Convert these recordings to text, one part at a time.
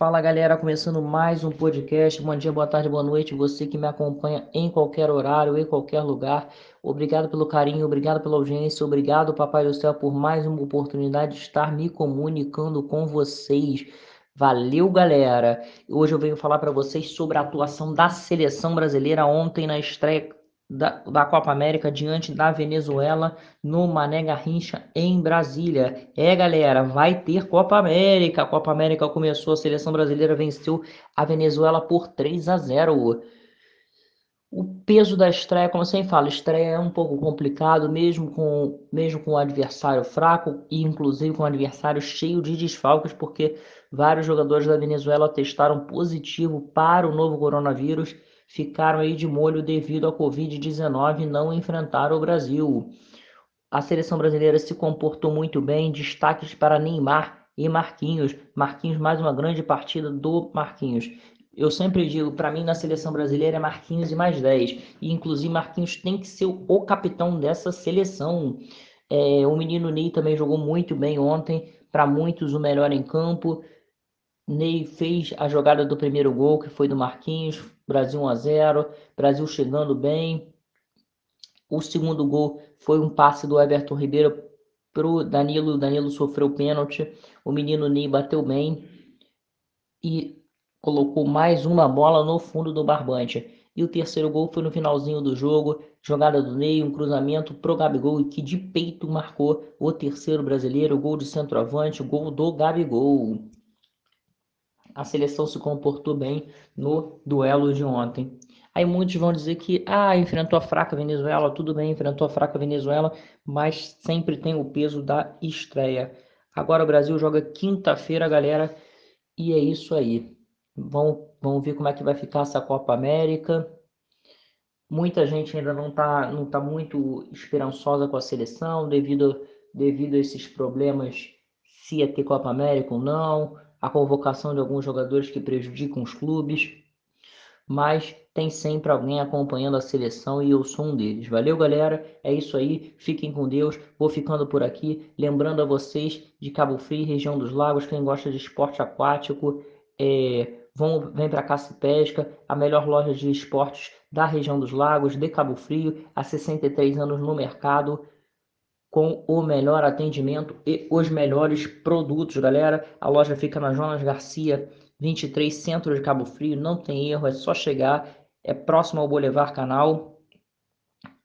Fala galera, começando mais um podcast. Bom dia, boa tarde, boa noite. Você que me acompanha em qualquer horário, em qualquer lugar. Obrigado pelo carinho, obrigado pela audiência, obrigado, Papai do Céu, por mais uma oportunidade de estar me comunicando com vocês. Valeu, galera. Hoje eu venho falar para vocês sobre a atuação da seleção brasileira ontem na estreia da, da, Copa América diante da Venezuela no Mané Garrincha em Brasília. É, galera, vai ter Copa América. A Copa América começou, a seleção brasileira venceu a Venezuela por 3 a 0. O peso da estreia, como eu sempre estreia é um pouco complicado, mesmo com mesmo com o adversário fraco e inclusive com o adversário cheio de desfalques, porque vários jogadores da Venezuela testaram positivo para o novo coronavírus ficaram aí de molho devido à Covid-19 e não enfrentaram o Brasil. A seleção brasileira se comportou muito bem, destaques para Neymar e Marquinhos. Marquinhos, mais uma grande partida do Marquinhos. Eu sempre digo, para mim na seleção brasileira é Marquinhos e mais 10. E inclusive Marquinhos tem que ser o capitão dessa seleção. É, o menino Ney também jogou muito bem ontem, para muitos o melhor em campo. Ney fez a jogada do primeiro gol, que foi do Marquinhos, Brasil 1 a 0, Brasil chegando bem. O segundo gol foi um passe do Everton Ribeiro pro Danilo, Danilo sofreu pênalti, o menino Ney bateu bem e colocou mais uma bola no fundo do barbante. E o terceiro gol foi no finalzinho do jogo, jogada do Ney, um cruzamento pro Gabigol que de peito marcou o terceiro brasileiro, gol de centroavante, gol do Gabigol a seleção se comportou bem no duelo de ontem. Aí muitos vão dizer que ah, enfrentou a fraca Venezuela, tudo bem, enfrentou a fraca Venezuela, mas sempre tem o peso da estreia. Agora o Brasil joga quinta-feira, galera, e é isso aí. Vamos, vamos ver como é que vai ficar essa Copa América. Muita gente ainda não está não tá muito esperançosa com a seleção devido, devido a esses problemas, se ia ter Copa América ou não a convocação de alguns jogadores que prejudicam os clubes, mas tem sempre alguém acompanhando a seleção e eu sou um deles. Valeu, galera? É isso aí. Fiquem com Deus. Vou ficando por aqui. Lembrando a vocês de Cabo Frio, região dos lagos, quem gosta de esporte aquático, é, vão, vem para cá se pesca, a melhor loja de esportes da região dos lagos, de Cabo Frio, há 63 anos no mercado com o melhor atendimento e os melhores produtos, galera. A loja fica na Jonas Garcia, 23, centro de Cabo Frio. Não tem erro, é só chegar. É próximo ao Boulevard Canal.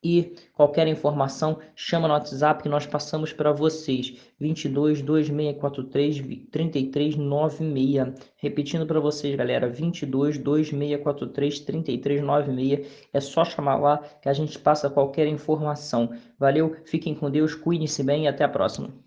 E qualquer informação, chama no WhatsApp que nós passamos para vocês. 22 2643 3396. Repetindo para vocês, galera, 22 2643 3396. É só chamar lá que a gente passa qualquer informação. Valeu, fiquem com Deus, cuidem-se bem e até a próxima.